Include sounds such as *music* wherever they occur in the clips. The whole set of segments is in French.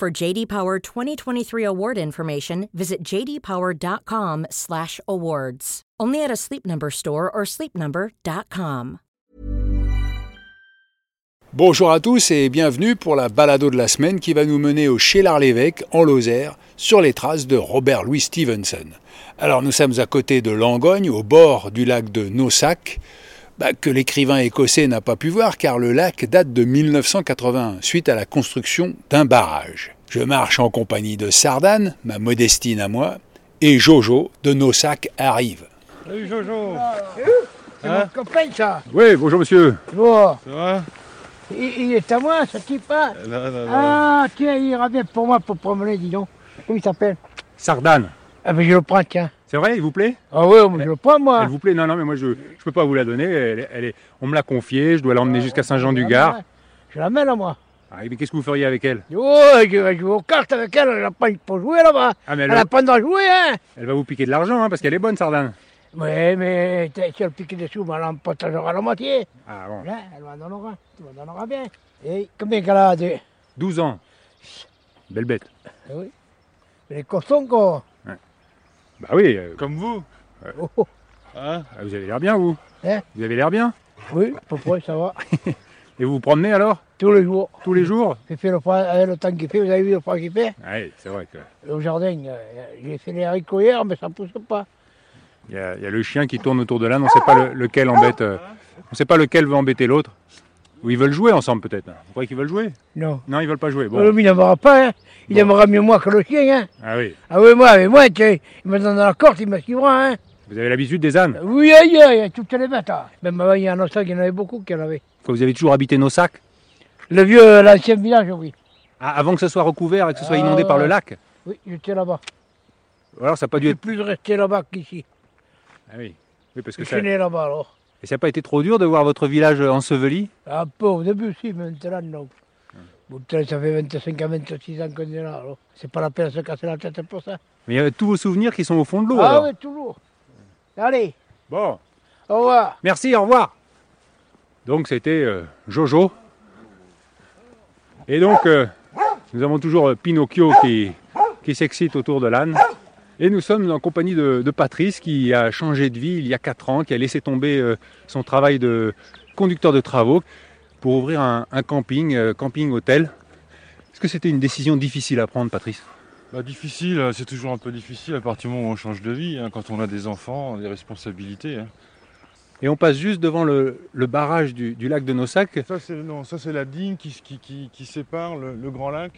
For JD Power 2023 award information, visit jdpower.com/awards. Only at a Sleep Number store or sleepnumber.com. Bonjour à tous et bienvenue pour la balado de la semaine qui va nous mener au Chélard-l'Évêque, en Lozère, sur les traces de Robert Louis Stevenson. Alors nous sommes à côté de Langogne, au bord du lac de Nossac, bah, que l'écrivain écossais n'a pas pu voir car le lac date de 1981, suite à la construction d'un barrage. Je marche en compagnie de Sardane, ma modestine à moi, et Jojo de Nossac arrive. Salut Jojo C'est Hein mon copain, ça. Oui, bonjour monsieur. Bon, Ça va? Il, il est à moi, ce type hein? Non, non, non. Ah, tiens, il ira bien pour moi pour promener, dis donc. Comment il s'appelle? Sardane. Ah, ben je le prends, tiens. C'est vrai, il vous plaît? Ah oui, je le prends, moi. Elle vous plaît? Non, non, mais moi je ne peux pas vous la donner. Elle, est- elle est, on me l'a confiée, je dois l'emmener jusqu'à Saint-Jean-du-Gard. Je la mets là, moi. Ah, mais qu'est-ce que vous feriez avec elle? Oh, je vais jouer aux cartes avec elle, elle n'a pas pour jouer là-bas. Ah, mais elle, n'a pas de jouer, hein. elle va vous piquer de l'argent, hein, parce qu'elle est bonne, Sardane. Oui, mais si elle pique des sous, elle en partagera la moitié. Ah bon. Là, elle m'en donnera. Tu m'en donneras bien. Et combien qu'elle a de... 12 ans. Belle bête. Eh oui. Les costons, quoi. Bah oui, euh, Comme vous Oh, oh. Hein ah, vous avez l'air bien, vous. Hein Vous avez l'air bien. Oui, à peu près, ça va. *laughs* Et vous vous promenez alors? Tous les jours. Tous les jours? J'ai fait le, froid- avec le temps qu'il fait, vous avez vu le froid qu'il fait? Oui, c'est vrai que. Au jardin, euh, j'ai fait les haricots hier, mais ça ne pousse pas. Il y, a, il y a le chien qui tourne autour de l'âne, on ne sait pas le- lequel embête. euh, on ne sait pas lequel veut embêter l'autre. Ou ils veulent jouer ensemble peut-être. Vous croyez qu'ils veulent jouer? Non. Non, ils veulent pas jouer. Bon. il n'aimera pas, hein. Il Bon. aimera mieux moi que le chien, hein. Ah oui. Ah oui, moi, mais moi, tiens, il me donne la corde, il me suivra, hein. Vous avez l'habitude des ânes? Oui, aïe, aïe, toutes les bêtes. hein. Même avant, il y a un autre, il y en avait beaucoup qui en avaient. Vous avez toujours habité nos sacs? Le vieux, l'ancien village, oui. Ah, Avant que ce soit recouvert et que ce soit inondé par le ouais. lac? Oui, j'étais là-bas. Alors ça n'a pas Je dû suis être. plus resté là-bas qu'ici. Ah oui. Oui, parce Je que suis ça. né là-bas, alors. Et ça n'a pas été trop dur de voir votre village enseveli? Un peu au début, si, mais maintenant, non. Ça fait 25 à 26 ans qu'on est là, alors. C'est pas la peine de se casser la tête pour ça. Mais il y a tous vos souvenirs qui sont au fond de l'eau. Ah alors. oui, toujours. Allez, Bon, au revoir. merci, au revoir. Donc c'était euh, Jojo. Et donc euh, nous avons toujours euh, Pinocchio qui, qui s'excite autour de l'âne. Et nous sommes en compagnie de, de Patrice qui a changé de vie il y a 4 ans, qui a laissé tomber euh, son travail de conducteur de travaux pour ouvrir un, un camping, euh, camping-hôtel. Est-ce que c'était une décision difficile à prendre, Patrice? Bah difficile, euh, c'est toujours un peu difficile à partir du moment où on change de vie, hein, quand on a des enfants, des responsabilités. hein. Et on passe juste devant le, le barrage du, du lac de Nossac. Ça c'est non, ça c'est la digue qui, qui, qui- qui sépare le, le grand lac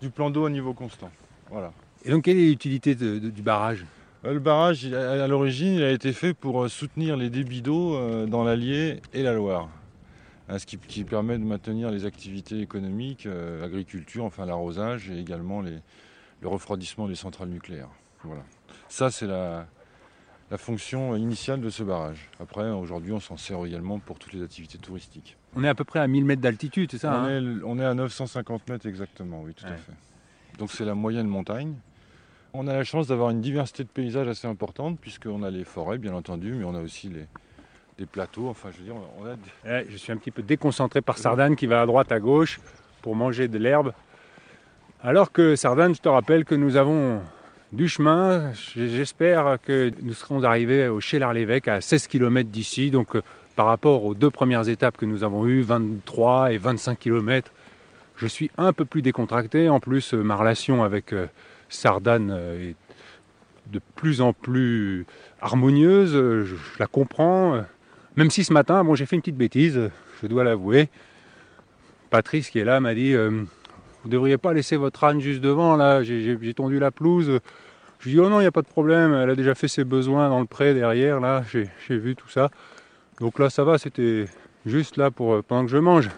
du plan d'eau à niveau constant. Voilà. Et donc quelle est l'utilité de- de- du barrage? Euh, Le barrage, à l'origine, il a été fait pour euh, soutenir les débits d'eau euh, dans l'Allier et la Loire. Hein, ce qui, qui permet de maintenir les activités économiques, l'agriculture, enfin l'arrosage et également les- le refroidissement des centrales nucléaires. Voilà. Ça, c'est la, la fonction initiale de ce barrage. Après, aujourd'hui, on s'en sert également pour toutes les activités touristiques. On est à peu près à 1000 mètres d'altitude, c'est ça on, hein? est, on est à 950 mètres exactement, oui, tout à fait. Donc c'est la moyenne montagne. On a la chance d'avoir une diversité de paysages assez importante, puisqu'on a les forêts, bien entendu, mais on a aussi les, des plateaux. Enfin, je veux dire, Ouais, je suis un petit peu déconcentré par Sardane qui va à droite, à gauche pour manger de l'herbe. Alors que Sardane, je te rappelle que nous avons du chemin. J'espère que nous serons arrivés au Chélard-l'Évêque à 16 km d'ici. Donc euh, par rapport aux deux premières étapes que nous avons eues, 23 et 25 km, je suis un peu plus décontracté. En plus, euh, ma relation avec euh, Sardane euh, est de plus en plus harmonieuse. Euh, Je, la comprends. Même si ce matin, bon, j'ai fait une petite bêtise, euh, je dois l'avouer. Patrice qui est là m'a dit euh, Vous devriez pas laisser votre âne juste devant, là, j'ai- tondu la pelouse. Je lui dis Oh non, il n'y a pas de problème, elle a déjà fait ses besoins dans le pré derrière, là, j'ai vu tout ça. Donc là, ça va, c'était juste là pour, pendant que je mange.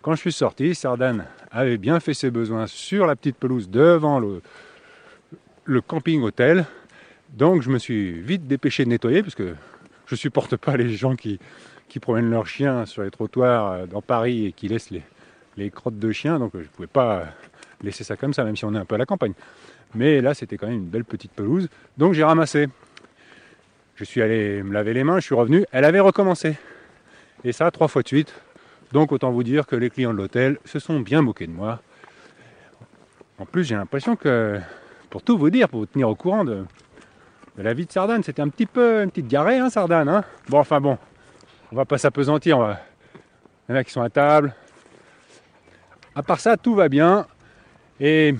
Quand je suis sorti, Sardane avait bien fait ses besoins sur la petite pelouse devant le, le camping hôtel. Donc je me suis vite dépêché de nettoyer parce que je supporte pas les gens qui, qui promènent leurs chiens sur les trottoirs euh, dans Paris et qui laissent les, les crottes de chiens. Donc je ne pouvais pas laisser ça comme ça, même si on est un peu à la campagne. Mais là, c'était quand même une belle petite pelouse. Donc j'ai ramassé. Je suis allé me laver les mains, je suis revenu. Elle avait recommencé. Et ça, trois fois de suite. Donc autant vous dire que les clients de l'hôtel se sont bien moqués de moi. En plus, j'ai l'impression que, pour tout vous dire, pour vous tenir au courant de, la vie de Sardane, c'était un petit peu une petite diarrhée, hein, Sardane. Hein bon, enfin bon, on va pas s'apesantir. Va... Il y en a qui sont à table. À part ça, tout va bien. Et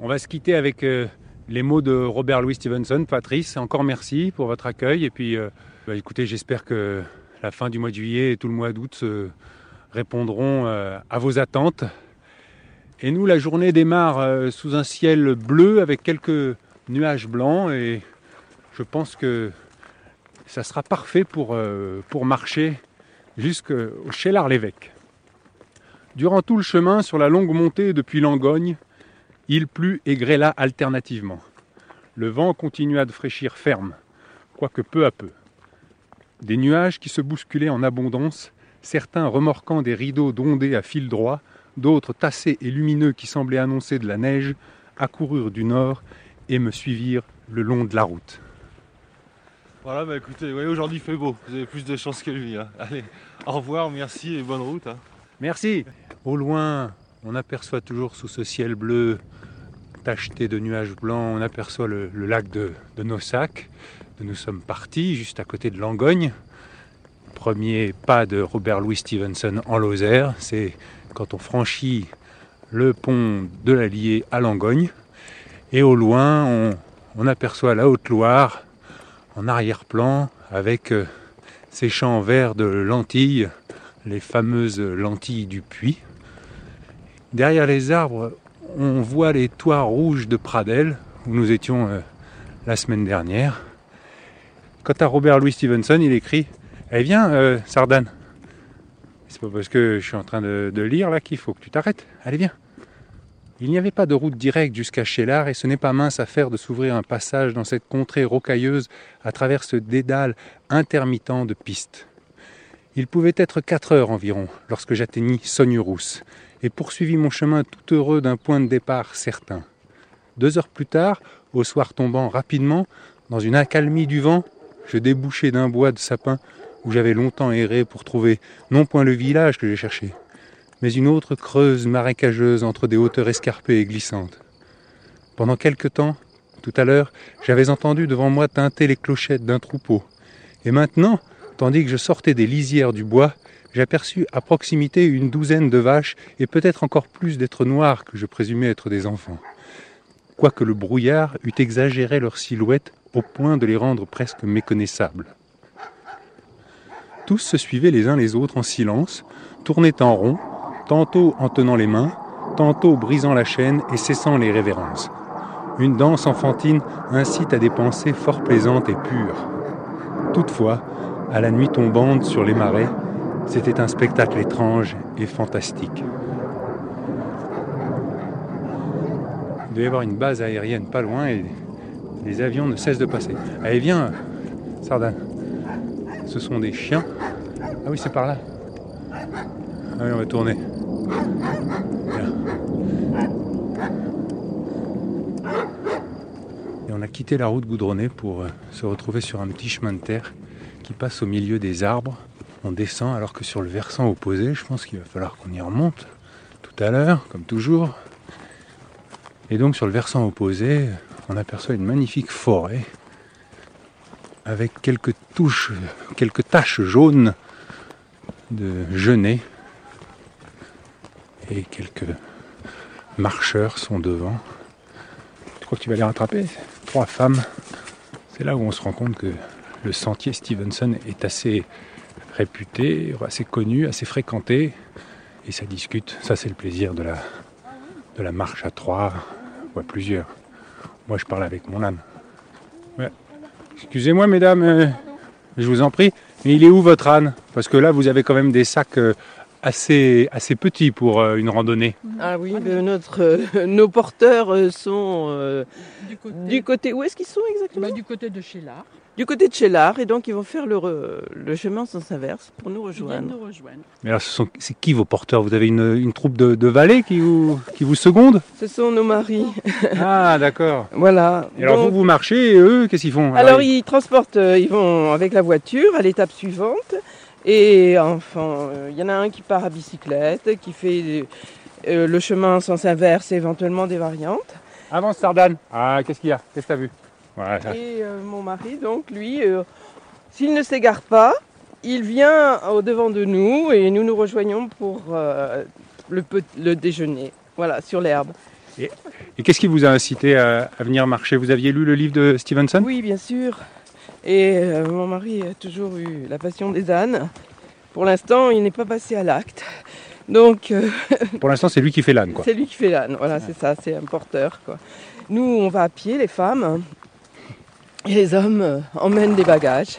on va se quitter avec euh, les mots de Robert Louis Stevenson. Patrice, encore merci pour votre accueil. Et puis, euh, bah, écoutez, j'espère que la fin du mois de juillet et tout le mois d'août se répondront euh, à vos attentes. Et nous, la journée démarre euh, sous un ciel bleu avec quelques nuages blancs et je pense que ça sera parfait pour, euh, marcher jusqu'au Chélard-l'Évêque. Durant tout le chemin, sur la longue montée depuis Langogne, il plut et grêla alternativement. Le vent continua de fraîchir ferme, quoique peu à peu. Des nuages qui se bousculaient en abondance, certains remorquant des rideaux d'ondées à fil droit, d'autres tassés et lumineux qui semblaient annoncer de la neige, accoururent du nord et me suivirent le long de la route. Voilà, bah écoutez, vous voyez, aujourd'hui il fait beau. Vous avez plus de chance que lui. hein. Allez, au revoir, merci et bonne route. hein. Merci. Au loin, on aperçoit toujours sous ce ciel bleu tacheté de nuages blancs, on aperçoit le, le lac de, de Nossac. Nous sommes partis juste à côté de Langogne. Premier pas de Robert Louis Stevenson en Lozère, c'est quand on franchit le pont de l'Allier à Langogne. Et au loin, on, aperçoit la Haute-Loire en arrière-plan avec euh, ces champs verts de lentilles, les fameuses lentilles du puits. Derrière les arbres, on voit les toits rouges de Pradel, où nous étions euh, la semaine dernière. Quant à Robert Louis Stevenson, il écrit Eh viens, euh, Sardane. C'est pas parce que je suis en train de, lire là qu'il faut que tu t'arrêtes. Allez, viens. Il n'y avait pas de route directe jusqu'à Chélard et ce n'est pas mince affaire de s'ouvrir un passage dans cette contrée rocailleuse à travers ce dédale intermittent de pistes. Il pouvait être quatre heures environ lorsque j'atteignis Sognerousse et poursuivis mon chemin tout heureux d'un point de départ certain. Deux heures plus tard, au soir tombant rapidement, dans une accalmie du vent, je débouchai d'un bois de sapin où j'avais longtemps erré pour trouver non point le village que j'ai cherché, mais une autre creuse marécageuse entre des hauteurs escarpées et glissantes. Pendant quelque temps, tout à l'heure, j'avais entendu devant moi tinter les clochettes d'un troupeau, et maintenant, tandis que je sortais des lisières du bois, j'aperçus à proximité une douzaine de vaches et peut-être encore plus d'êtres noirs que je présumais être des enfants. Quoique le brouillard eût exagéré leur silhouette au point de les rendre presque méconnaissables. Tous se suivaient les uns les autres en silence, tournaient en rond, tantôt en tenant les mains, tantôt brisant la chaîne et cessant les révérences. Une danse enfantine incite à des pensées fort plaisantes et pures. Toutefois, à la nuit tombante sur les marais, c'était un spectacle étrange et fantastique. Il doit y avoir une base aérienne pas loin et les avions ne cessent de passer. Allez, viens, Sardane. Ce sont des chiens. Ah oui, c'est par là. Ah oui, on va tourner. Et on a quitté la route goudronnée pour euh, se retrouver sur un petit chemin de terre qui passe au milieu des arbres. On descend alors que sur le versant opposé, je pense qu'il va falloir qu'on y remonte tout à l'heure, comme toujours. Et donc sur le versant opposé, on aperçoit une magnifique forêt avec quelques touches, quelques taches jaunes de genêt et quelques marcheurs sont devant. Tu crois que tu vas les rattraper Trois femmes. C'est là où on se rend compte que le sentier Stevenson est assez réputé, assez connu, assez fréquenté. Et ça discute. Ça, c'est le plaisir de la, de la marche à trois ou à plusieurs. Moi, je parle avec mon âne. Excusez-moi, mesdames, euh, je vous en prie, mais il est où votre âne? Parce que là, vous avez quand même des sacs euh, assez, assez petit pour euh, une randonnée. Ah oui, ben, notre, euh, *laughs* nos porteurs euh, sont euh, Du côté, du côté. Où est-ce qu'ils sont exactement? Bah, du côté de Chélard. Du côté de Chélard, et donc ils vont faire le, re- le chemin sans inverse pour nous rejoindre. nous rejoindre. Mais alors, ce c'est qui vos porteurs? Vous avez une, une troupe de, de valets qui vous, qui vous secondent Ce sont nos maris. *laughs* Ah, d'accord. voilà. Et alors, Donc, vous, vous marchez et eux, qu'est-ce qu'ils font? Alors, ils transportent, ils vont avec la voiture à l'étape suivante. Et enfin, euh, il y en a un qui part à bicyclette, qui fait euh, le chemin sans inverse et éventuellement des variantes. Avance, Sardane. Ah, qu'est-ce qu'il y a? Qu'est-ce que t'as vu? Voilà. Et euh, mon mari, donc, lui, euh, s'il ne s'égare pas, il vient au devant de nous et nous nous rejoignons pour euh, le, déjeuner. Voilà, sur l'herbe. Et qu'est-ce qui vous a incité à, à venir marcher? Vous aviez lu le livre de Stevenson? Oui, bien sûr. Et euh, mon mari a toujours eu la passion des ânes. Pour l'instant, il n'est pas passé à l'acte. Donc, euh, *laughs* Pour l'instant, c'est lui qui fait l'âne, quoi. c'est lui qui fait l'âne. Voilà, c'est ça, c'est un porteur. Quoi. Nous, on va à pied, les femmes. Et les hommes euh, emmènent des bagages.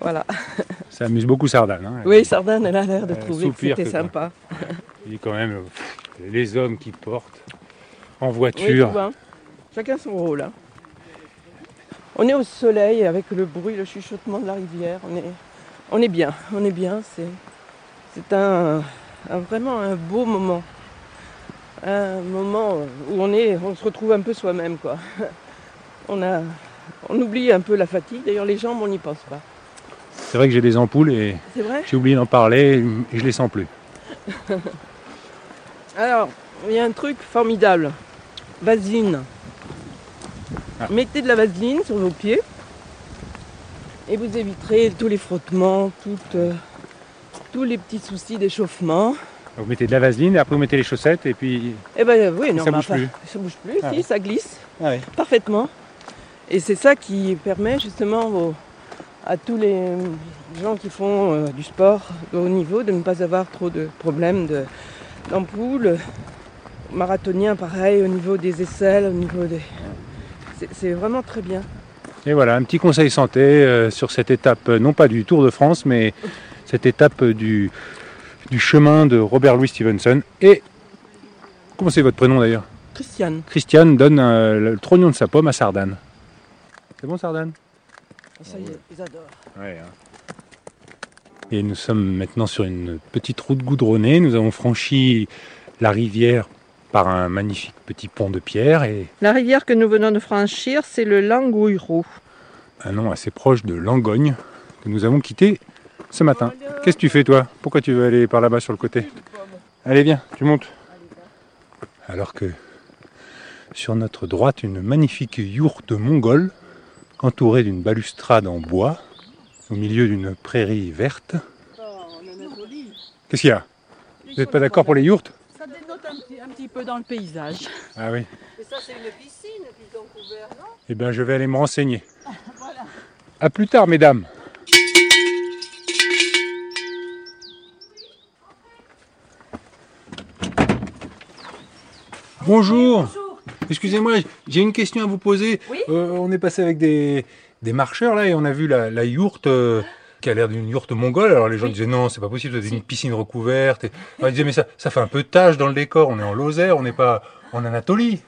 Voilà. *laughs* Ça amuse beaucoup Sardane. hein. Oui, Sardane, elle a l'air de Euh, trouver que soupir c'était que sympa. *laughs* Il est quand même euh, pff, les hommes qui portent en Oui, voiture. Chacun son rôle. hein. On est au soleil avec le bruit, le chuchotement de la rivière. On est, on est bien, on est bien. C'est, c'est un, un- vraiment un beau moment. Un moment où on, est, on se retrouve un peu soi-même. Quoi. *laughs* On, a, on oublie un peu la fatigue. D'ailleurs, les jambes, on n'y pense pas. C'est vrai que j'ai des ampoules et C'est vrai? j'ai oublié d'en parler et je les sens plus. *laughs* Alors, il y a un truc formidable. Vaseline. Ah. Mettez de la vaseline sur vos pieds et vous éviterez tous les frottements, toutes, euh, tous les petits soucis d'échauffement. Vous mettez de la vaseline et après vous mettez les chaussettes et puis. Eh ben oui, non, ça bouge plus. Ça bouge plus, Ah si, ouais. ça glisse Ah ouais. parfaitement. Et c'est ça qui permet justement aux- à tous les gens qui font euh, du sport de haut niveau de ne pas avoir trop de problèmes de- d'ampoules. Marathonien, pareil, au niveau des aisselles, au niveau des. C'est- vraiment très bien. Et voilà, un petit conseil santé euh, sur cette étape, euh, non pas du Tour de France, mais cette étape euh, du, du chemin de Robert Louis Stevenson. Et comment c'est votre prénom d'ailleurs? Christiane. Christiane donne euh, le trognon de sa pomme à Sardane. C'est bon Sardane? Ça y est, ils adorent. Ouais. hein. Et nous sommes maintenant sur une petite route goudronnée. Nous avons franchi la rivière par un magnifique petit pont de pierre et La rivière que nous venons de franchir, c'est le Langouirou. un nom assez proche de Langogne que nous avons quitté ce matin. Qu'est-ce que tu fais toi? Pourquoi tu veux aller par là-bas sur le côté? Allez viens, tu montes. Alors que sur notre droite, une magnifique yourte mongole entourée d'une balustrade en bois au milieu d'une prairie verte. Qu'est-ce qu'il y a? Vous n'êtes pas d'accord pour les yourtes? Un petit, peu dans le paysage. Ah oui. Et ça, c'est une piscine qu'ils ont couvert, non? Eh bien, je vais aller me renseigner. *laughs* À plus tard, mesdames. Bonjour. Excusez-moi, j'ai une question à vous poser. Oui Euh, on est passé avec des, des marcheurs là et on a vu la, la yourte euh, qui a l'air d'une yourte mongole. Alors les gens disaient non, c'est pas possible, c'est une piscine recouverte. Et, alors, ils disaient mais ça, ça fait un peu de tâche dans le décor. On est en Lozère, on n'est pas en Anatolie.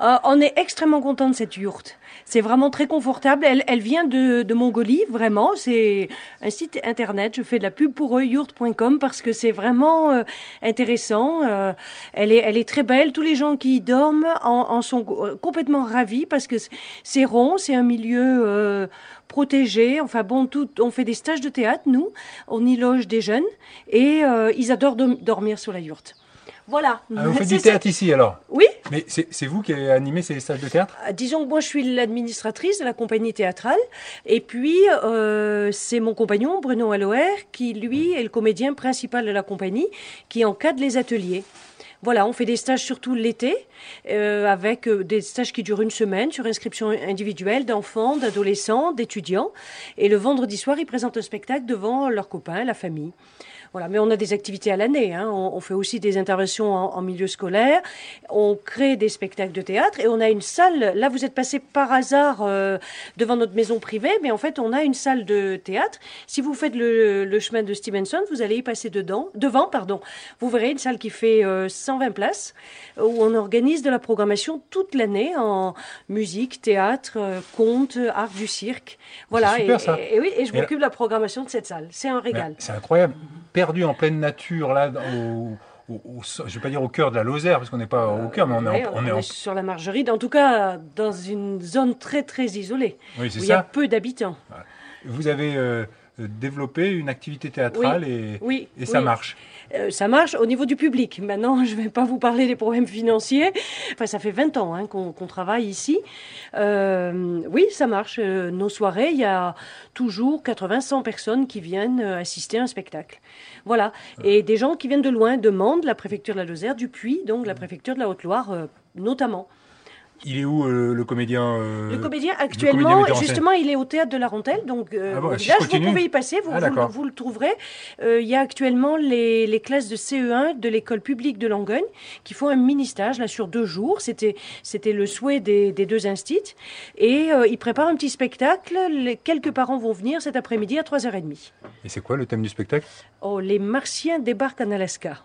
Euh, on est extrêmement content de cette yourte. C'est vraiment très confortable. Elle, elle vient de, de Mongolie, vraiment. C'est un site internet. Je fais de la pub pour eux, yourte.com, parce que c'est vraiment euh, intéressant. Euh, elle, est, elle est très belle. Tous les gens qui y dorment en, sont complètement ravis parce que c'est- rond, c'est un milieu protégé. Enfin bon, tout, on fait des stages de théâtre, nous. On y loge des jeunes et ils adorent dormir sur la yourte. Voilà. Ah, vous faites du ça. théâtre ici alors? Oui. Mais c'est vous qui avez animé ces stages de théâtre? Euh, Disons que moi je suis l'administratrice de la compagnie théâtrale et puis euh, c'est mon compagnon Bruno Alloer qui lui est le comédien principal de la compagnie qui encadre les ateliers. Voilà, on fait des stages surtout l'été, euh, avec euh, des stages qui durent une semaine sur inscription individuelle d'enfants, d'adolescents, d'étudiants. Et le vendredi soir, ils présentent un spectacle devant leurs copains, la famille. Voilà, mais on a des activités à l'année. Hein. On, on fait aussi des interventions en, en milieu scolaire. On crée des spectacles de théâtre et on a une salle. Là, vous êtes passé par hasard euh, devant notre maison privée, mais en fait, on a une salle de théâtre. Si vous faites le, le chemin de Stevenson, vous allez y passer dedans, devant, pardon. Vous verrez une salle qui fait euh, 120 places où on organise de la programmation toute l'année en musique, théâtre, euh, conte, art du cirque. Voilà. Super, et, ça. et- et oui, et je m'occupe de la programmation de cette salle. C'est un régal. C'est incroyable. Perdu en pleine nature, là, au, au- au- je ne vais pas dire au cœur de la Lozère, parce qu'on n'est pas au cœur, mais on est, Ouais, en, on est en- sur la margeride, en tout cas dans une zone très très isolée, Oui, où il y a peu d'habitants. Vous avez euh, développé une activité théâtrale et, Oui, et ça oui. marche. Euh, ça marche au niveau du public. Maintenant, *laughs* je ne vais pas vous parler des problèmes financiers. Enfin, ça fait 20 ans hein, qu'on travaille ici. Euh, oui, ça marche. Euh, nos soirées, il y a toujours 80-100 personnes qui viennent euh, assister à un spectacle. Voilà. Et des gens qui viennent de loin demandent la préfecture de la Lozère, du Puy, donc la préfecture de la Haute-Loire euh, notamment. Il est où euh, le comédien euh, Le comédien, actuellement, justement, il est au théâtre de la Rontelle, donc euh, Ah bon, si je vous pouvez y passer, vous, Ah, vous le- d'accord. vous le trouverez. Euh, il y a actuellement les, les classes de CE1 de l'école publique de Langogne qui font un mini-stage là sur deux jours. C'était c'était le souhait des, des deux instits. Et euh, ils préparent un petit spectacle. Les, quelques parents vont venir cet après-midi à 3h30. Et c'est quoi le thème du spectacle? Oh, les Martiens débarquent en Alaska.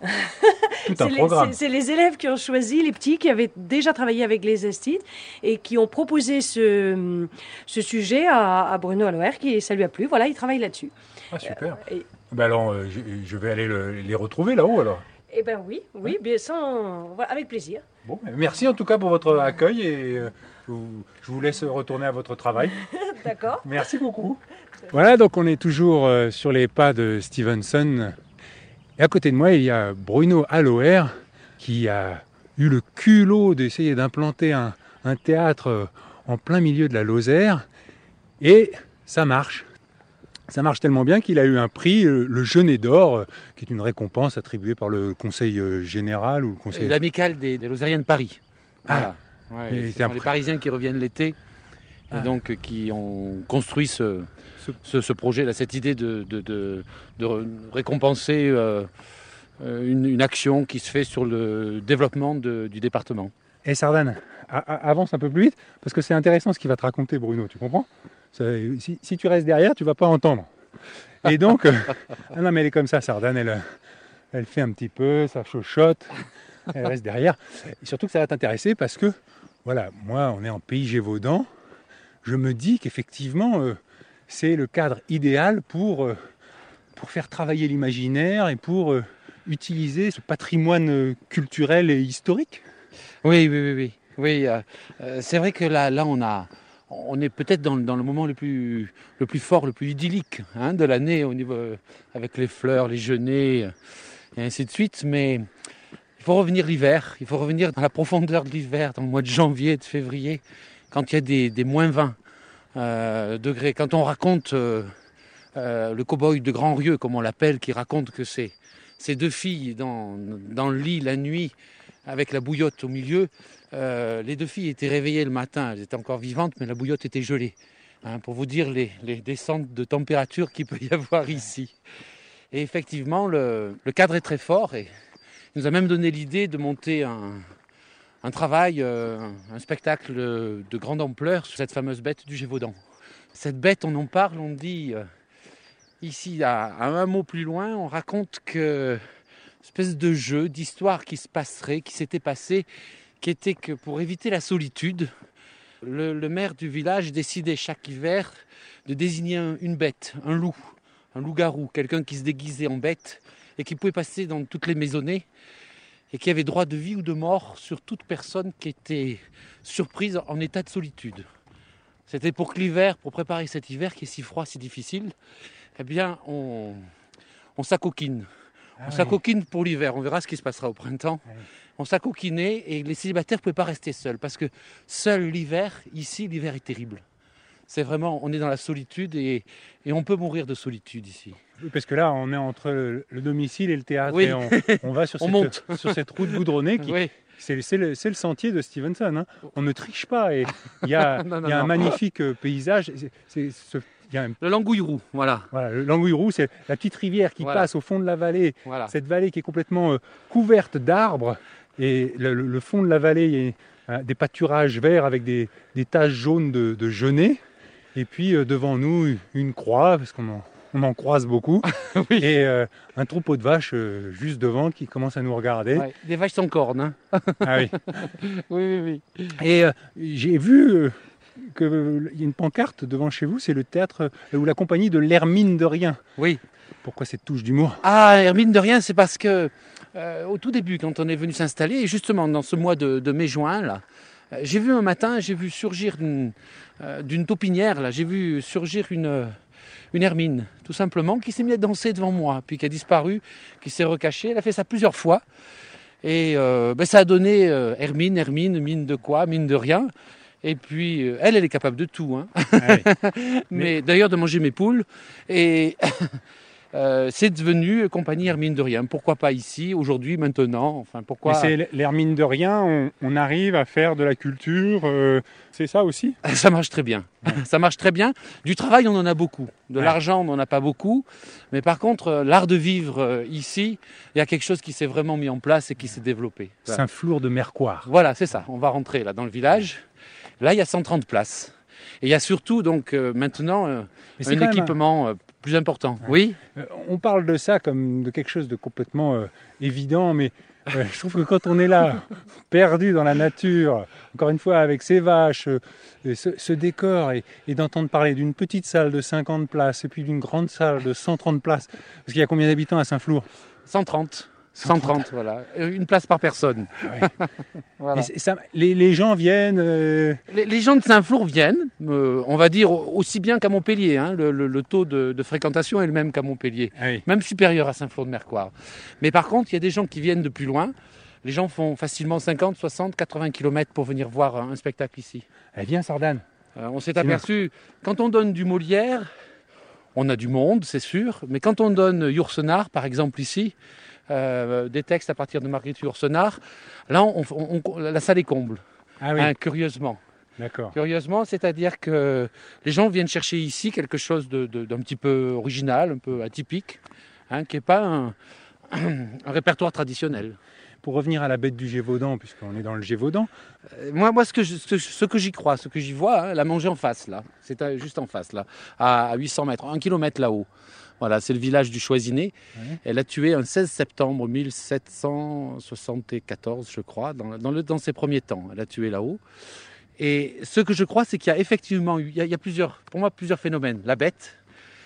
Tout C'est un les- programme. C'est c'est les élèves qui ont choisi, les petits, qui avaient déjà travaillé avec les instituts et qui ont proposé ce, ce sujet à, à Bruno Aloer, qui ça lui a plu. Voilà, il travaille là-dessus. Ah, super. et- Ben alors, euh, je, je vais aller le- les retrouver là-haut alors. Eh ben oui, oui, bien sans, voilà, avec plaisir. Bon, ben, merci en tout cas pour votre accueil et euh, je vous- laisse retourner à votre travail. *laughs* D'accord. Merci beaucoup. *laughs* Voilà, donc on est toujours euh, sur les pas de Stevenson. Et à côté de moi, il y a Bruno Alloer qui a eu le culot d'essayer d'implanter un, un théâtre euh, en plein milieu de la Lozère. Et ça marche. Ça marche tellement bien qu'il a eu un prix, euh, le Genet d'Or, euh, qui est une récompense attribuée par le Conseil général ou le Conseil. L'amicale des, des Lozériens de Paris. Ah. Voilà. Ouais, Il ce était sont un les. Parisiens qui reviennent l'été Ah. et donc euh, qui ont construit ce, ce, ce projet-là, cette idée de, de, de- de re- récompenser euh, euh, une, une action qui se fait sur le développement du département. Et Sardane, avance un peu plus vite, parce que c'est intéressant ce qu'il va te raconter, Bruno, tu comprends? Si, si tu restes derrière, tu vas pas entendre. Et donc, euh, *laughs* ah non, mais elle est comme ça, Sardane, elle, elle fait un petit peu, ça chochotte, elle reste derrière. Et surtout que ça va t'intéresser parce que, voilà, moi, on est en pays Gévaudan, je me dis qu'effectivement, euh, c'est le cadre idéal pour, euh, pour faire travailler l'imaginaire et pour euh, utiliser ce patrimoine euh, culturel et historique. Oui, oui, oui, oui. oui c'est vrai que là, on est peut-être dans, le- moment le plus, fort, le plus idyllique hein, de l'année avec les fleurs, les genêts et ainsi de suite. Mais il faut revenir l'hiver. Il faut revenir dans la profondeur de l'hiver, dans le mois de janvier, de février, quand il y a des, des moins 20 euh, degrés. Quand on raconte euh, euh, le cow-boy de Grand Rieux, comme on l'appelle, qui raconte que c'est ces deux filles dans, le lit la nuit avec la bouillotte au milieu. Euh, les deux filles étaient réveillées le matin, elles étaient encore vivantes, mais la bouillotte était gelée. Hein, pour vous dire les, les descentes de température qu'il peut y avoir ici. Et effectivement, le, le cadre est très fort et il nous a même donné l'idée de monter un, un travail, euh, un spectacle de grande ampleur sur cette fameuse bête du Gévaudan. Cette bête, on en parle, on dit euh, ici, à, un mot plus loin, on raconte que espèce de jeu, d'histoire qui se passerait, qui s'était passé, qui était que pour éviter la solitude, le, maire du village décidait chaque hiver de désigner un- une bête, un loup, un loup-garou, quelqu'un qui se déguisait en bête et qui pouvait passer dans toutes les maisonnées et qui avait droit de vie ou de mort sur toute personne qui était surprise en état de solitude. C'était pour que l'hiver, pour préparer cet hiver qui est si froid, si difficile, eh bien, on, on s'acoquine. On s'acoquine pour l'hiver, on verra ce qui se passera au printemps. Oui. On s'acoquinait et les célibataires ne pouvaient pas rester seuls parce que seul l'hiver, ici, l'hiver est terrible. C'est vraiment, on est dans la solitude et, et on peut mourir de solitude ici. Oui, Parce que là, on est entre le, le domicile et le théâtre. Oui. Et on, on va sur, *laughs* On cette, monte. sur cette route goudronnée qui, Oui, c'est, le, sentier de Stevenson. hein. On ne triche pas. Et il y a, Non, *laughs* non, il y a un non. magnifique paysage. Y a un- Le Langouille-Roux, voilà. voilà, le Langouille-Roux, c'est la petite rivière qui Voilà. passe au fond de la vallée. voilà. Cette vallée qui est complètement euh, couverte d'arbres. Et le, le- le fond de la vallée, il y a euh, des pâturages verts avec des, des taches jaunes de, de genêt. Et puis euh, devant nous, une croix, parce qu'on en, on en croise beaucoup. *laughs* Oui. Et euh, un troupeau de vaches euh, juste devant qui commence à nous regarder. Ouais, Des vaches sans cornes. hein. *laughs* Ah oui. *laughs* Oui, oui, oui. Et euh, j'ai vu qu'il y a une pancarte devant chez vous, c'est le théâtre ou la compagnie de l'Hermine de Rien. Oui. Pourquoi cette touche d'humour? Ah, Hermine de rien, c'est parce que au tout début, quand on est venu s'installer, justement dans ce mois de, de mai-juin, là, j'ai vu un matin, j'ai vu surgir d'une euh, taupinière, là, j'ai vu surgir une, euh, une hermine, tout simplement, qui s'est mise à danser devant moi, puis qui a disparu, qui s'est recachée. Elle a fait ça plusieurs fois. Et euh, ben, ça a donné euh, Hermine, Hermine, mine de quoi, mine de rien. Et puis, euh, elle, elle est capable de tout. Hein. Ah oui. *laughs* Mais d'ailleurs, de manger mes poules. Et *laughs* euh, c'est devenu compagnie Hermine de Rien. Pourquoi pas ici, aujourd'hui, maintenant Enfin, pourquoi c'est l'Hermine de Rien, on, on arrive à faire de la culture, euh, c'est ça aussi? *laughs* Ça marche très bien. Ça marche très bien. Du travail, on en a beaucoup. De Ouais. l'argent, on n'en a pas beaucoup. Mais par contre, euh, l'art de vivre ici, il y a quelque chose qui s'est vraiment mis en place et qui s'est développé. Voilà. Saint-Flour de Mercoire. Voilà, c'est ça. On va rentrer là dans le village. Là, il y a 130 places. Et il y a surtout donc euh, maintenant euh, un équipement plus important. Oui. Euh, On parle de ça comme de quelque chose de complètement euh, évident, mais euh, *laughs* je trouve que quand on est là, perdu dans la nature, encore une fois avec ces vaches, euh, ce décor, et, et d'entendre parler d'une petite salle de 50 places et puis d'une grande salle de 130 places, parce qu'il y a combien d'habitants à Saint-Flour? 130. 130, voilà. Euh, Une place par personne. *laughs* Voilà. Et c'est- ça- les, les gens viennent. euh, Les, les gens de Saint-Flour viennent, euh, on va dire aussi bien qu'à Montpellier. hein. Le, le- le taux de, de fréquentation est le même qu'à Montpellier, ah oui. même supérieur à Saint-Flour de Mercoire. Mais par contre, il y a des gens qui viennent de plus loin. Les gens font facilement 50, 60, 80 km pour venir voir un spectacle ici. Eh, viens, Sardane. Euh, on s'est aperçu, quand on donne du Molière, on a du monde, c'est sûr, mais quand on donne Yourcenar, par exemple ici, euh, des textes à partir de Marguerite Yourcenar, là, on- on- on- la salle est comble, Ah oui, hein, curieusement. d'accord. Curieusement, c'est-à-dire que les gens viennent chercher ici quelque chose de- de- d'un petit peu original, un peu atypique, hein, qui n'est pas un, un répertoire traditionnel. Pour revenir à la bête du Gévaudan, puisqu'on est dans le Gévaudan, Euh, Moi, moi, ce que, je- ce, ce que j'y crois, ce que j'y vois, hein, la manger en face, là, c'est euh, juste en face, là, à, à 800 mètres, un kilomètre là-haut. Voilà, c'est le village du Choisiné. Ouais. Elle a tué un 16 septembre 1774, je crois, dans, dans, le, dans ses premiers temps. Elle a tué là-haut. Et ce que je crois, c'est qu'il y a effectivement eu, il y a, il y a plusieurs, pour moi, plusieurs phénomènes. La bête,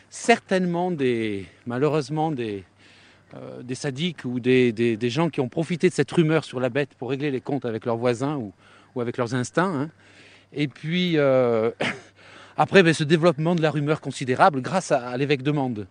certainement des, malheureusement des, euh, des sadiques ou des, des- des gens qui ont profité de cette rumeur sur la bête pour régler les comptes avec leurs voisins ou, ou avec leurs instincts. hein. Et puis, euh, après, ben, ce développement de la rumeur considérable grâce à, à l'évêque de Mende.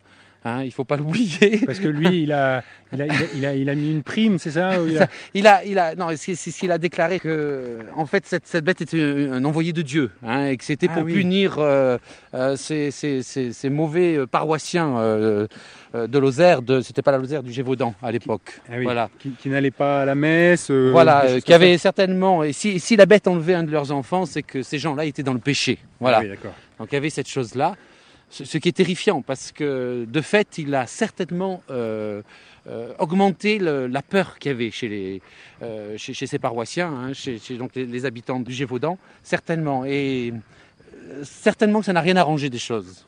Hein, il ne faut pas l'oublier. parce que lui, il a, il a, il a, il a- il a mis une prime, c'est ça *laughs* il a- Il a, non, c'est ce qu'il a déclaré que, en fait, cette, cette bête était un envoyé de Dieu, hein, et que c'était Ah pour oui. punir euh, euh, ces, ces- ces- ces mauvais euh, paroissiens euh, de Lozère. De, c'était pas la Lozère, du Gévaudan à l'époque. Ah oui, Voilà. qui, qui n'allait pas à la messe. Voilà, qui avait certainement. Et si, si la bête enlevait un de leurs enfants, c'est que ces gens-là étaient dans le péché. Voilà. Ah oui. Donc il y avait cette chose-là, ce, qui est terrifiant parce que de fait, il a certainement euh, euh, augmenté la peur qu'il y avait chez, les, euh, chez, ces paroissiens, hein, chez, donc les, les habitants du Gévaudan, certainement. Et certainement que ça n'a rien arrangé des choses.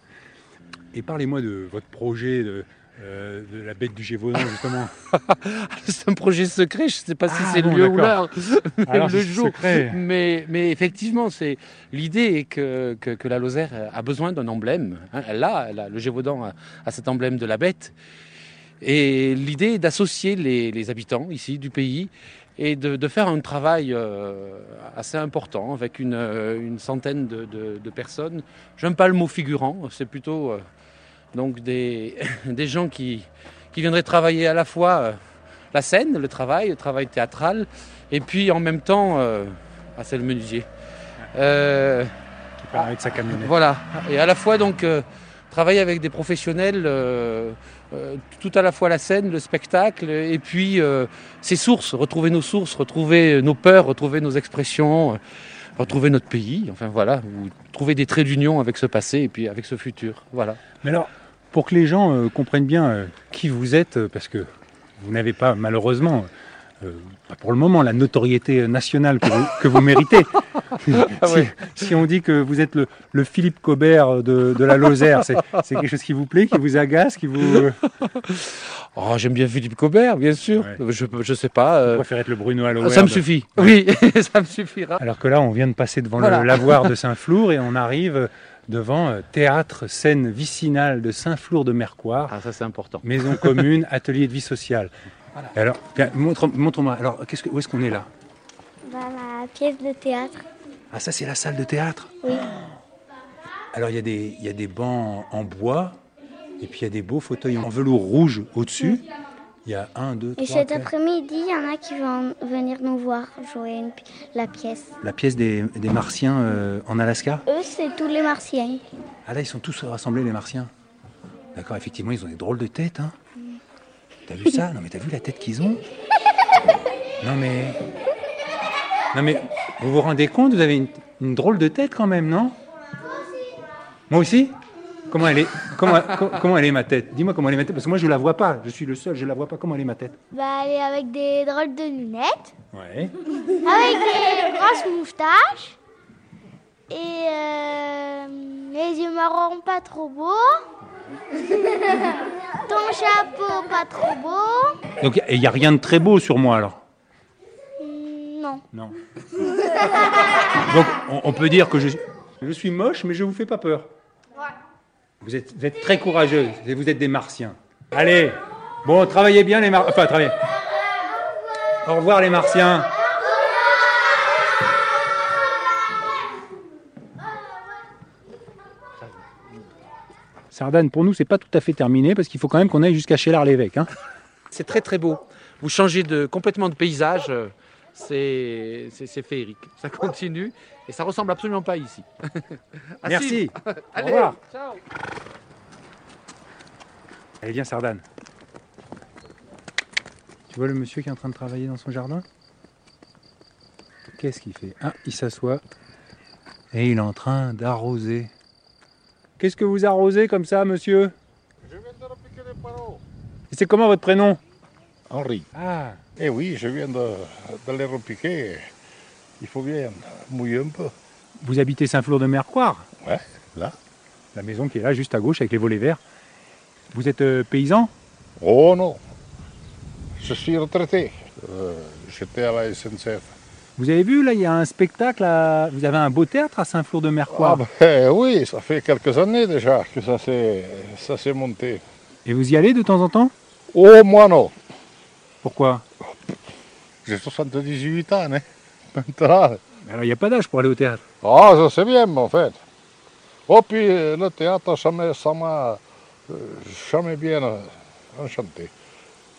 Et parlez-moi de votre projet de, euh, de la bête du Gévaudan, justement. *laughs* C'est un projet secret, je ne sais pas si Ah c'est bon, le lieu ou l'heure, *laughs* le jour. secret. Mais, mais effectivement, c'est l'idée est que, que, que la Lozère a besoin d'un emblème. hein. Elle a, elle a- le Gévaudan a, a cet emblème de la bête. Et l'idée est d'associer les, les habitants ici du pays et de, de faire un travail euh, assez important avec une, euh, une centaine de, de- de personnes. J'aime pas le mot figurant, c'est plutôt euh, donc des, *laughs* des gens qui, qui viendraient travailler à la fois euh, la scène, le travail, le travail théâtral, et puis en même temps, euh, ah, c'est le menuisier. Euh, Qui part avec sa camionnette. voilà, et à la fois donc euh, travailler avec des professionnels, tout à la fois la scène, le spectacle, et puis ces sources, retrouver nos sources, retrouver nos peurs, retrouver nos expressions, retrouver notre pays. Enfin voilà, ou trouver des traits d'union avec ce passé et puis avec ce futur. Voilà. Mais alors, pour que les gens euh, comprennent bien euh, qui vous êtes, euh, parce que vous n'avez pas malheureusement, pas pour le moment, la notoriété nationale que vous, que vous méritez. si, si on dit que vous êtes le, le Philippe Cobert de, de la Lozère, c'est quelque chose qui vous plaît, qui vous agace, qui vous... *laughs* Oh, j'aime bien Philippe Cobert, bien sûr. Ouais. Je, je sais pas. Vous euh, préférez être le Bruno Halloween ça me suffit. Oui, *laughs* ça me suffira. Alors que là, on vient de passer devant Voilà. le lavoir de Saint-Flour et on arrive devant euh, théâtre, scène vicinale de Saint-Flour de Mercoire. Ah, ça c'est important. Maison commune, *laughs* atelier de vie sociale. Alors, montre-moi. Alors, qu'est-ce que, où est-ce qu'on est là? Dans la pièce de théâtre. Ah, ça, c'est la salle de théâtre? Oui. Alors, il y, a des- il y a des bancs en bois, et puis il y a des beaux fauteuils en velours rouge au-dessus. Il y a un, deux, Et trois, cet quatre. après-midi, il y en a qui vont venir nous voir jouer une pi- la pièce. La pièce des, des Martiens euh, en Alaska? Eux, c'est tous les martiens. Ah là, ils sont tous rassemblés, les Martiens. D'accord, effectivement, ils ont des drôles de têtes. Hein. T'as vu ça? Non, mais t'as vu la tête qu'ils ont? Non, mais. Non, mais vous vous rendez compte? Vous avez une, une drôle de tête quand même, non? Moi aussi Comment elle est comment, co- comment elle est ma tête? Dis-moi comment elle est ma tête, parce que moi je la vois pas. Je suis le seul, je la vois pas. Comment elle est ma tête? Bah, elle est avec des drôles de lunettes, Ouais. avec des grosses moustaches, et euh, les yeux marrons pas trop beaux, ton chapeau pas trop beau. Donc il n'y a rien de très beau sur moi alors? Hmm, Non. Non. Donc on, on peut dire que je, je suis moche, mais je vous fais pas peur. Vous êtes, vous êtes très vous êtes des martiens. Allez, bon, travaillez bien les martiens. Enfin, travaillez. Au revoir les martiens. Sardane, pour nous, c'est pas tout à fait terminé parce qu'il faut quand même qu'on aille jusqu'à Chélard l'évêque. Hein. C'est très très beau. Vous changez de, complètement de paysage. C'est c'est- c'est féerique. Ça continue et ça ressemble absolument pas ici. *laughs* Merci. *laughs* suivre. Au Allez, revoir. ciao. Allez, viens, Sardane. Tu vois le monsieur qui est en train de travailler dans son jardin? Qu'est-ce qu'il fait? Ah, il s'assoit et il est en train d'arroser. Qu'est-ce que vous arrosez comme ça, monsieur? Je viens de poireaux. Et c'est comment votre prénom? Henri. Ah, Eh oui, je viens de, de les repiquer. Il faut bien mouiller un peu. vous habitez Saint-Flour de Mercoire Ouais, là. La maison qui est là, juste à gauche, avec les volets verts. Vous êtes euh, paysan? Oh non, je suis retraité. Euh, J'étais à la SNCF. Vous avez vu, là, il y a un spectacle, à- vous avez un beau théâtre à Saint-Flour de Mercoire. Ah ben oui, ça fait quelques années déjà que ça s'est monté. Et vous y allez de temps en temps? Oh, moi non. Pourquoi J'ai 78 ans, hein. Maintenant. Alors, il n'y a pas d'âge pour aller au théâtre. Ah, ça c'est bien, en fait. Oh, puis euh, le théâtre, ça m'a ça m'a, euh, jamais bien euh, enchanté.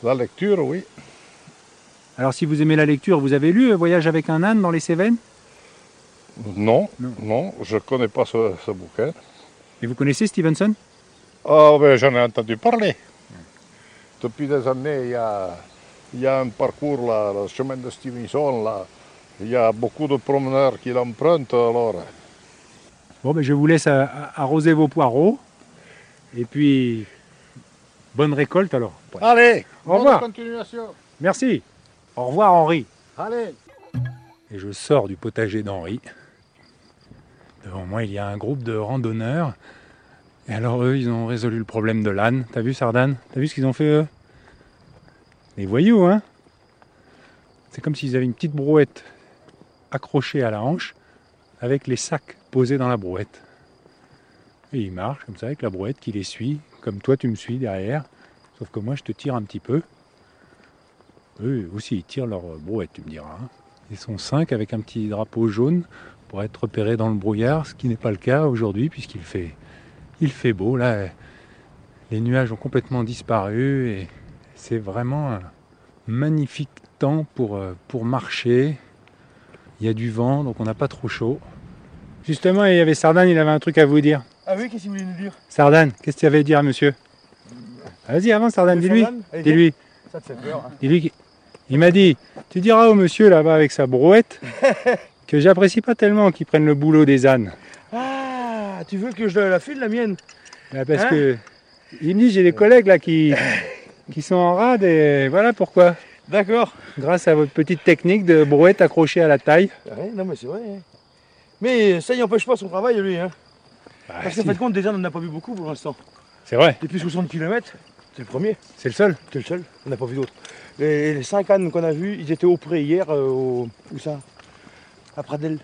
La lecture, oui. Alors, si vous aimez la lecture, vous avez lu Voyage avec un âne dans les Cévennes? Non, Non. non, je ne connais pas ce, ce bouquin. Et vous connaissez Stevenson? Ah, ben j'en ai entendu parler. Depuis des années, il y a, il y a un parcours, là, le chemin de Stevenson, là. Il y a beaucoup de promeneurs qui l'empruntent, alors. Bon, ben, je vous laisse euh, arroser vos poireaux. Et puis, bonne récolte alors. Allez, Au bonne revoir. continuation. Merci. Au revoir Henri. Allez. Et je sors du potager d'Henri. Devant moi, il y a un groupe de randonneurs. Et alors eux, ils ont résolu le problème de l'âne. T'as vu Sardane T'as vu ce qu'ils ont fait eux? Les voyous, hein C'est comme s'ils avaient une petite brouette accrochée à la hanche avec les sacs posés dans la brouette. Et ils marchent comme ça avec la brouette qui les suit, comme toi tu me suis derrière. Sauf que moi je te tire un petit peu. Eux aussi ils tirent leur brouette, tu me diras. hein. Ils sont cinq avec un petit drapeau jaune pour être repérés dans le brouillard, ce qui n'est pas le cas aujourd'hui puisqu'il fait, il fait beau. Là, les nuages ont complètement disparu et c'est vraiment un magnifique temps pour, euh, pour marcher. Il y a du vent, donc on n'a pas trop chaud. Justement, il y avait Sardane, il avait un truc à vous dire. Ah oui, qu'est-ce qu'il voulait nous dire? Sardane, qu'est-ce que tu avais à dire à monsieur? Vas-y, avance Sardane, dis-lui. Dis-lui. Ça te fait peur. hein. Dis-lui qu'il- Il m'a dit, tu diras au monsieur là-bas avec sa brouette *laughs* que j'apprécie pas tellement qu'ils prennent le boulot des ânes. Ah, tu veux que je la file la mienne? Bah, parce Hein? que il me dit j'ai des collègues là qui, *laughs* qui sont en rade et voilà pourquoi. D'accord. Grâce à votre petite technique de brouette accrochée à la taille. Ouais, non mais c'est vrai. hein. Mais ça y empêche pas son travail lui. Hein. Parce qu'en si. de compte, des ânes, on n'a pas vu beaucoup pour l'instant. C'est vrai, Depuis 60 km, c'est le premier. c'est le seul. C'est le seul. On n'a pas vu d'autres. Les, les cinq ânes qu'on a vus, ils étaient au pré hier. euh, au, où ça? À Pradel.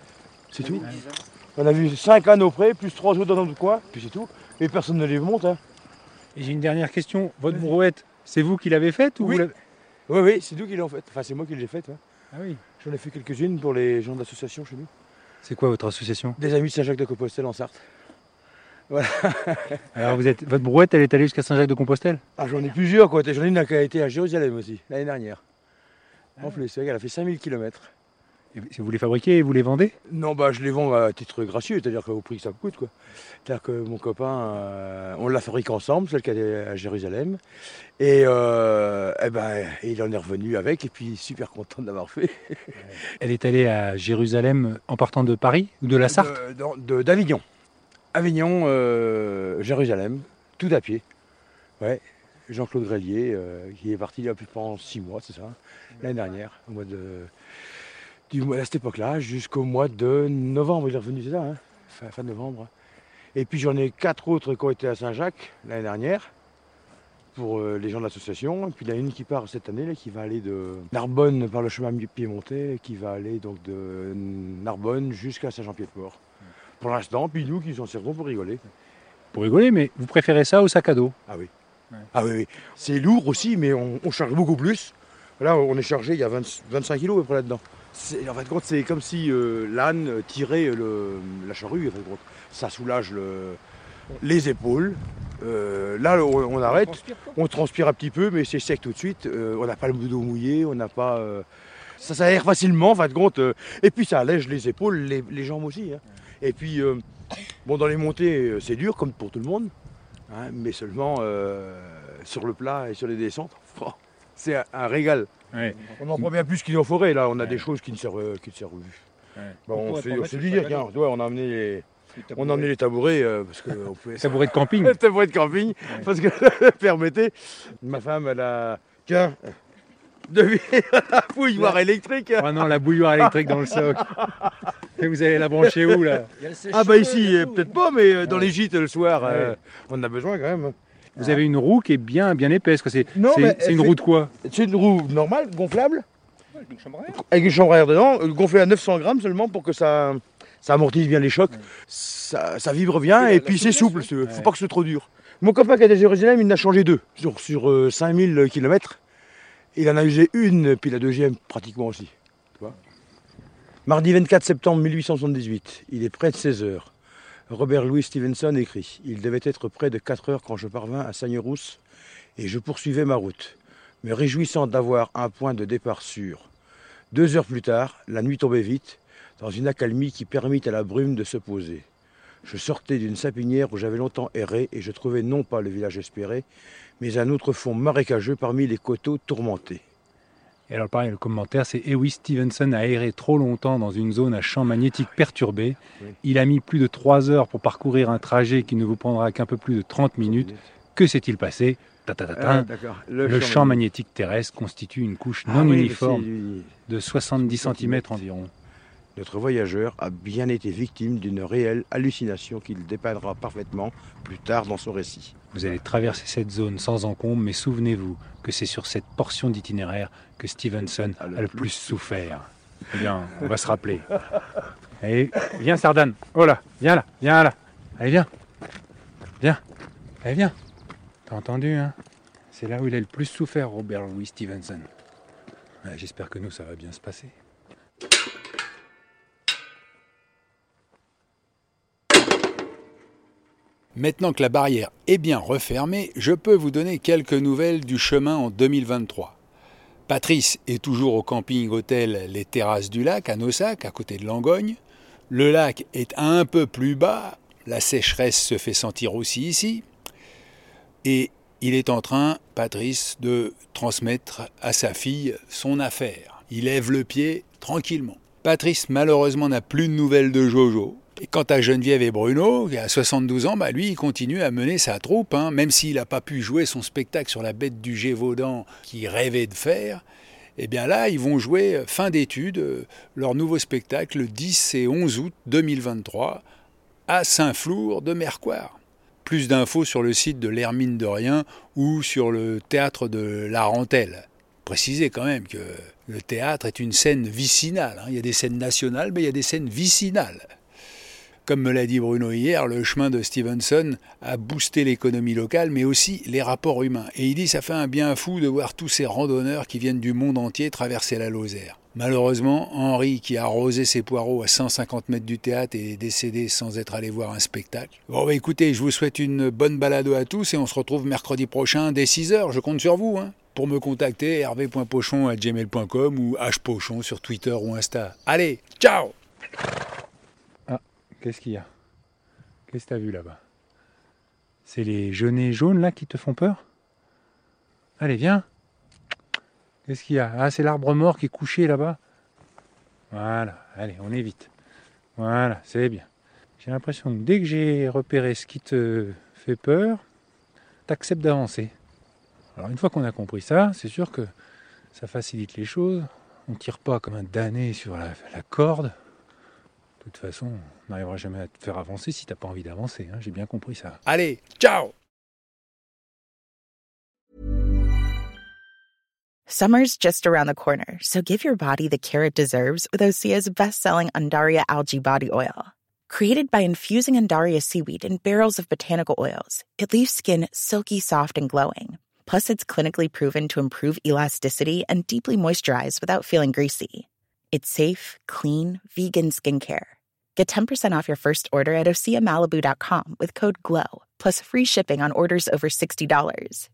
C'est tout. On a vu cinq ânes au pré, plus trois autres dans notre coin, puis c'est tout. Et personne ne les monte. Hein. Et j'ai une dernière question. Votre brouette, c'est vous qui l'avez faite ou Oui. vous Oui, oui, c'est nous qui l'avons fait. Enfin, c'est moi qui l'ai faite. Ah oui. J'en ai fait quelques-unes pour les gens de l'association chez nous. C'est quoi votre association? Des amis de Saint-Jacques-de-Compostelle en Sarthe. *laughs* Alors vous êtes votre brouette, elle est allée jusqu'à Saint-Jacques-de-Compostelle Ah, j'en ai plusieurs, quoi. J'en ai une qui a été à Jérusalem aussi, l'année dernière. En plus, c'est vrai qu'elle a fait 5000 km. Et Vous les fabriquez et vous les vendez? Non, bah, je les vends à titre gracieux, c'est-à-dire qu'au prix que ça me coûte, quoi. C'est-à-dire que mon copain, euh, on l'a fabriqué ensemble, celle qui est à Jérusalem. Et, euh, eh ben, il en est revenu avec, et puis super content de l'avoir fait. *laughs* Elle est allée à Jérusalem en partant de Paris ou de la Sarthe? De- de- D'Avignon. Avignon, euh, Jérusalem, tout à pied. Ouais. Jean-Claude Grélier, qui est parti il y a plus pendant six mois, c'est ça, l'année dernière, au mois de, du à cette époque-là, jusqu'au mois de novembre, il est revenu, c'est ça, hein, fin, fin novembre. Et puis j'en ai quatre autres qui ont été à Saint-Jacques l'année dernière, pour euh, les gens de l'association. Et puis il y en a une qui part cette année, là, qui va aller de Narbonne par le chemin piémontais, et qui va aller donc de Narbonne jusqu'à Saint-Jean-Pied-de-Port. Pour l'instant, puis nous qui s'en servons pour rigoler. Pour rigoler, mais vous préférez ça au sac à dos? Ah oui. Ah oui, oui. C'est lourd aussi, mais on, on charge beaucoup plus. Là, on est chargé, il y a 20 25 kilos à peu près là-dedans. En fin de compte, c'est comme si euh, l'âne tirait le- la charrue. En fin de compte. Ça soulage le- les épaules. Euh, là, on, on arrête, on transpire un petit peu, mais c'est sec tout de suite. Euh, on n'a pas le dos mouillé, on n'a pas. ça s'aère facilement, en fin de compte. et puis ça allège les épaules, les, les jambes aussi. hein. Et puis, bon, dans les montées, c'est dur, comme pour tout le monde. hein, mais seulement sur le plat et sur les descentes, *laughs* c'est un, un régal. Ouais. On en prend bien plus qu'il en forêt, là. On a des choses qui ne servent, euh, qui ne servent plus. Bon, on s'est dit, on a amené les, on a amené les tabourets euh, parce que on pouvait. *laughs* Tabouret de camping. *laughs* tabouret de camping parce que *laughs* permettez. Ma femme, elle a tiens, devine la bouilloire électrique. Oh non, la bouilloire électrique dans le socle. Et vous allez la brancher où là? Ah bah ici, euh, peut-être pas, mais dans les gîtes le soir, euh, on en a besoin quand même. Vous avez une roue qui est bien, bien épaisse. C'est une roue de quoi? C'est une roue normale, gonflable, avec une chambre à air dedans, euh, gonflée à 900 grammes seulement pour que ça, ça amortisse bien les chocs. Ça, ça vibre bien et puis c'est souple, il faut pas que ce soit trop dur. Mon copain qui est à Jérusalem, il en a changé deux sur, sur euh, 5000 km. Il en a usé une, puis la deuxième pratiquement aussi. tu vois? Mardi 24 septembre 1878, il est près de 16 heures. Robert Louis Stevenson écrit Il devait être près de 4 heures quand je parvins à Sagnerousse et je poursuivais ma route, me réjouissant d'avoir un point de départ sûr. Deux heures plus tard, la nuit tombait vite, dans une accalmie qui permit à la brume de se poser. Je sortais d'une sapinière où j'avais longtemps erré et je trouvais non pas le village espéré, mais un autre fond marécageux parmi les coteaux tourmentés. Et alors pareil, le commentaire, c'est Eh oui, Stevenson a erré trop longtemps dans une zone à champ magnétique perturbé. Il a mis plus de 3 heures pour parcourir un trajet qui ne vous prendra qu'un peu plus de 30 minutes. Que s'est-il passé? Ta, ta, ta, ta. Ah, d'accord. Le, champ magnétique terrestre constitue une couche non Ah oui, uniforme de 70 cm environ. Notre voyageur a bien été victime d'une réelle hallucination qu'il dépeindra parfaitement plus tard dans son récit. Vous allez traverser cette zone sans encombre, mais souvenez-vous que c'est sur cette portion d'itinéraire que Stevenson a le plus souffert. Eh bien, on va se rappeler. *laughs* Allez, viens Sardane. Oh là, viens là, viens là. Allez, viens. Viens. Allez, viens. T'as entendu, hein? C'est là où il a le plus souffert, Robert Louis Stevenson. J'espère que nous, ça va bien se passer. Maintenant que la barrière est bien refermée, je peux vous donner quelques nouvelles du chemin en 2023. Patrice est toujours au camping-hôtel Les Terrasses du Lac à Nossac, à côté de Langogne. Le lac est un peu plus bas, la sécheresse se fait sentir aussi ici. Et il est en train, Patrice, de transmettre à sa fille son affaire. Il lève le pied tranquillement. Patrice malheureusement n'a plus de nouvelles de Jojo. Et quant à Geneviève et Bruno, qui a 72 ans, bah lui, il continue à mener sa troupe, hein, même s'il n'a pas pu jouer son spectacle sur la bête du Gévaudan qu'il rêvait de faire. Eh bien là, ils vont jouer fin d'études euh, leur nouveau spectacle le 10 et 11 août 2023 à Saint-Flour de Mercoire. Plus d'infos sur le site de l'Hermine de Rien ou sur le théâtre de la Rentelle. Précisez quand même que le théâtre est une scène vicinale. Hein. Il y a des scènes nationales, mais il y a des scènes vicinales. Comme me l'a dit Bruno hier, le chemin de Stevenson a boosté l'économie locale, mais aussi les rapports humains. Et il dit ça fait un bien fou de voir tous ces randonneurs qui viennent du monde entier traverser la Lozère. Malheureusement, Henri, qui a arrosé ses poireaux à 150 mètres du théâtre, est décédé sans être allé voir un spectacle. Bon, bah écoutez, je vous souhaite une bonne balade à tous et on se retrouve mercredi prochain dès 6h. Je compte sur vous. Hein. Pour me contacter, hervé.pochon.gmail.com ou hpochon sur Twitter ou Insta. Allez, ciao Qu'est-ce qu'il y a? Qu'est-ce que tu as vu là-bas? C'est les genêts jaunes là qui te font peur? Allez, viens Qu'est-ce qu'il y a? Ah, c'est l'arbre mort qui est couché là-bas? Voilà, allez, on évite. Voilà, c'est bien. J'ai l'impression que dès que j'ai repéré ce qui te fait peur, t'acceptes d'avancer. Alors une fois qu'on a compris ça, c'est sûr que ça facilite les choses. On ne tire pas comme un damné sur la corde. De toute façon, on n'arrivera jamais à te faire avancer si t'as pas envie d'avancer. Hein, J'ai bien compris ça. Allez, ciao Summer's just around the corner, so give your body the care it deserves with Osea's best-selling Andaria algae body oil. Created by infusing Andaria seaweed in barrels of botanical oils, it leaves skin silky soft and glowing. Plus, it's clinically proven to improve elasticity and deeply moisturize without feeling greasy. It's safe, clean, vegan skincare. Get 10% off your first order at OseaMalibu.com with code GLOW, plus free shipping on orders over $60.